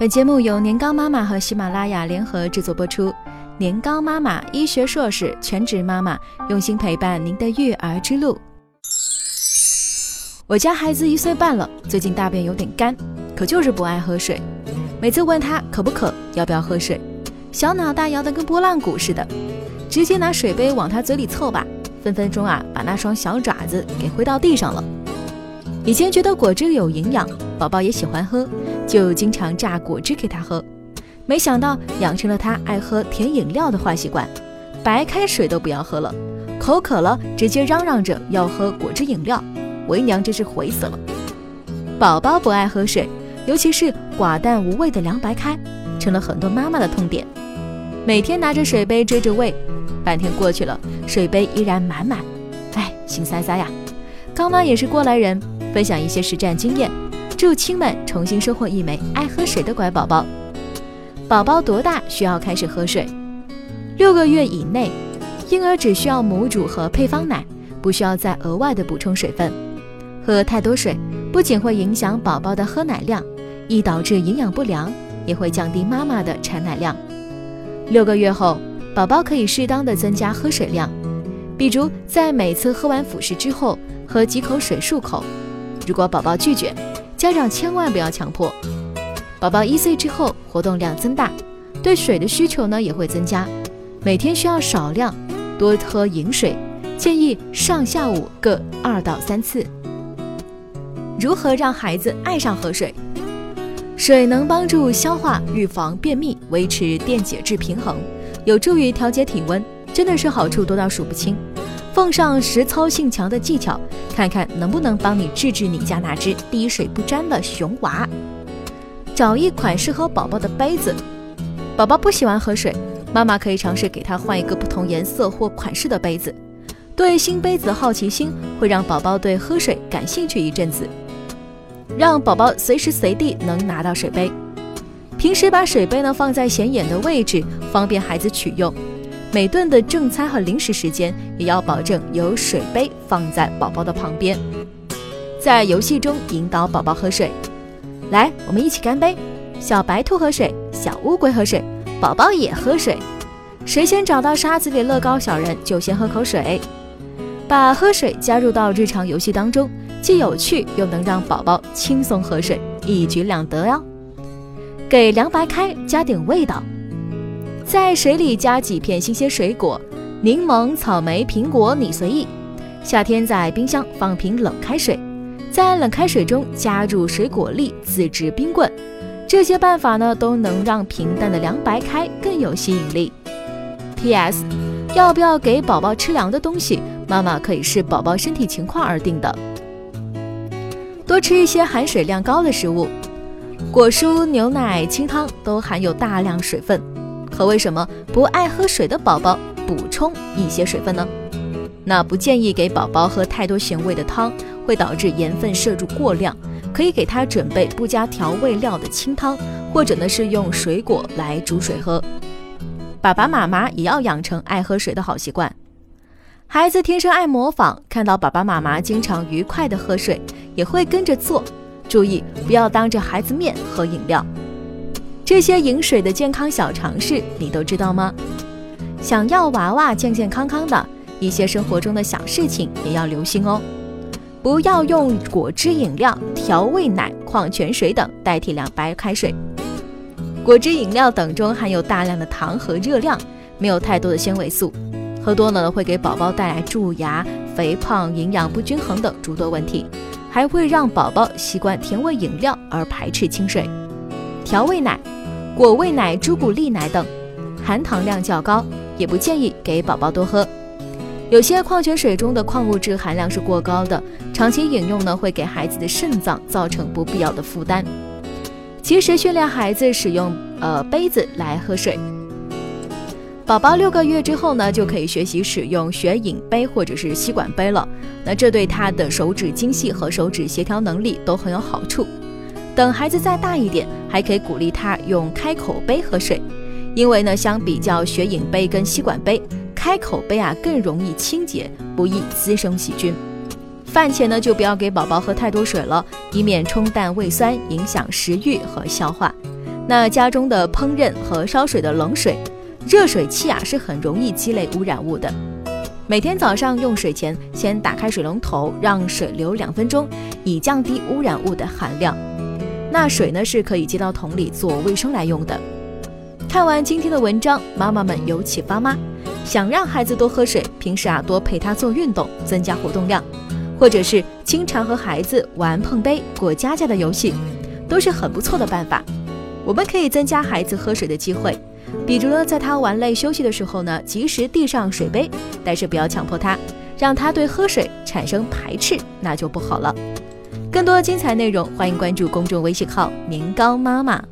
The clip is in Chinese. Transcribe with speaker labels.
Speaker 1: 本节目由年糕妈妈和喜马拉雅联合制作播出。年糕妈妈，医学硕士，全职妈妈，用心陪伴您的育儿之路。我家孩子一岁半了，最近大便有点干，可就是不爱喝水。每次问他渴不渴，要不要喝水，小脑袋摇得跟拨浪鼓似的，直接拿水杯往他嘴里凑吧，分分钟啊把那双小爪子给挥到地上了。以前觉得果汁有营养，宝宝也喜欢喝，就经常榨果汁给他喝。没想到养成了他爱喝甜饮料的坏习惯，白开水都不要喝了，口渴了直接嚷嚷着要喝果汁饮料，为娘真是悔死了。宝宝不爱喝水，尤其是寡淡无味的凉白开，成了很多妈妈的痛点。每天拿着水杯追着喂，半天过去了，水杯依然满满，哎，心塞塞呀。刚妈也是过来人，分享一些实战经验，祝亲们重新收获一枚爱喝水的乖宝宝。宝宝多大需要开始喝水？六个月以内，婴儿只需要母乳和配方奶，不需要再额外的补充水分。喝太多水不仅会影响宝宝的喝奶量，易导致营养不良，也会降低妈妈的产奶量。六个月后，宝宝可以适当的增加喝水量，比如在每次喝完辅食之后喝几口水漱口。如果宝宝拒绝，家长千万不要强迫。宝宝一岁之后，活动量增大，对水的需求呢也会增加，每天需要少量多喝饮水，建议上下午各二到三次。如何让孩子爱上喝水？水能帮助消化、预防便秘、维持电解质平衡，有助于调节体温，真的是好处多到数不清。奉上实操性强的技巧，看看能不能帮你治治你家那只滴水不沾的熊娃。找一款适合宝宝的杯子。宝宝不喜欢喝水，妈妈可以尝试给他换一个不同颜色或款式的杯子。对新杯子好奇心会让宝宝对喝水感兴趣一阵子。让宝宝随时随地能拿到水杯。平时把水杯呢放在显眼的位置，方便孩子取用。每顿的正餐和零食时间也要保证有水杯放在宝宝的旁边。在游戏中引导宝宝喝水。来，我们一起干杯！小白兔喝水，小乌龟喝水，宝宝也喝水。谁先找到沙子里乐高小人，就先喝口水。把喝水加入到日常游戏当中，既有趣又能让宝宝轻松喝水，一举两得哟。给凉白开加点味道，在水里加几片新鲜水果，柠檬、草莓、苹果你随意。夏天在冰箱放瓶冷开水。在冷开水中加入水果粒自制冰棍，这些办法呢都能让平淡的凉白开更有吸引力。P.S. 要不要给宝宝吃凉的东西，妈妈可以视宝宝身体情况而定的。多吃一些含水量高的食物，果蔬、牛奶、清汤都含有大量水分，可为什么不爱喝水的宝宝补充一些水分呢？那不建议给宝宝喝太多咸味的汤。会导致盐分摄入过量，可以给他准备不加调味料的清汤，或者呢是用水果来煮水喝。爸爸妈妈也要养成爱喝水的好习惯。孩子天生爱模仿，看到爸爸妈妈经常愉快的喝水，也会跟着做。注意不要当着孩子面喝饮料。这些饮水的健康小常识你都知道吗？想要娃娃健健康康的，一些生活中的小事情也要留心哦。不要用果汁饮料、调味奶、矿泉水等代替凉白开水。果汁饮料等中含有大量的糖和热量，没有太多的纤维素，喝多了会给宝宝带来蛀牙、肥胖、营养不均衡等诸多问题，还会让宝宝习惯甜味饮料而排斥清水。调味奶、果味奶、朱古力奶等含糖量较高，也不建议给宝宝多喝。有些矿泉水中的矿物质含量是过高的，长期饮用呢会给孩子的肾脏造成不必要的负担。及时训练孩子使用呃杯子来喝水。宝宝六个月之后呢，就可以学习使用学饮杯或者是吸管杯了。那这对他的手指精细和手指协调能力都很有好处。等孩子再大一点，还可以鼓励他用开口杯喝水，因为呢，相比较学饮杯跟吸管杯。开口杯啊更容易清洁，不易滋生细菌。饭前呢就不要给宝宝喝太多水了，以免冲淡胃酸，影响食欲和消化。那家中的烹饪和烧水的冷水、热水器啊，是很容易积累污染物的。每天早上用水前，先打开水龙头，让水流两分钟，以降低污染物的含量。那水呢，是可以接到桶里做卫生来用的。看完今天的文章，妈妈们有启发吗？想让孩子多喝水，平时啊多陪他做运动，增加活动量，或者是经常和孩子玩碰杯、过家家的游戏，都是很不错的办法。我们可以增加孩子喝水的机会，比如呢，在他玩累休息的时候呢，及时递上水杯，但是不要强迫他，让他对喝水产生排斥，那就不好了。更多精彩内容，欢迎关注公众微信号“年糕妈妈”。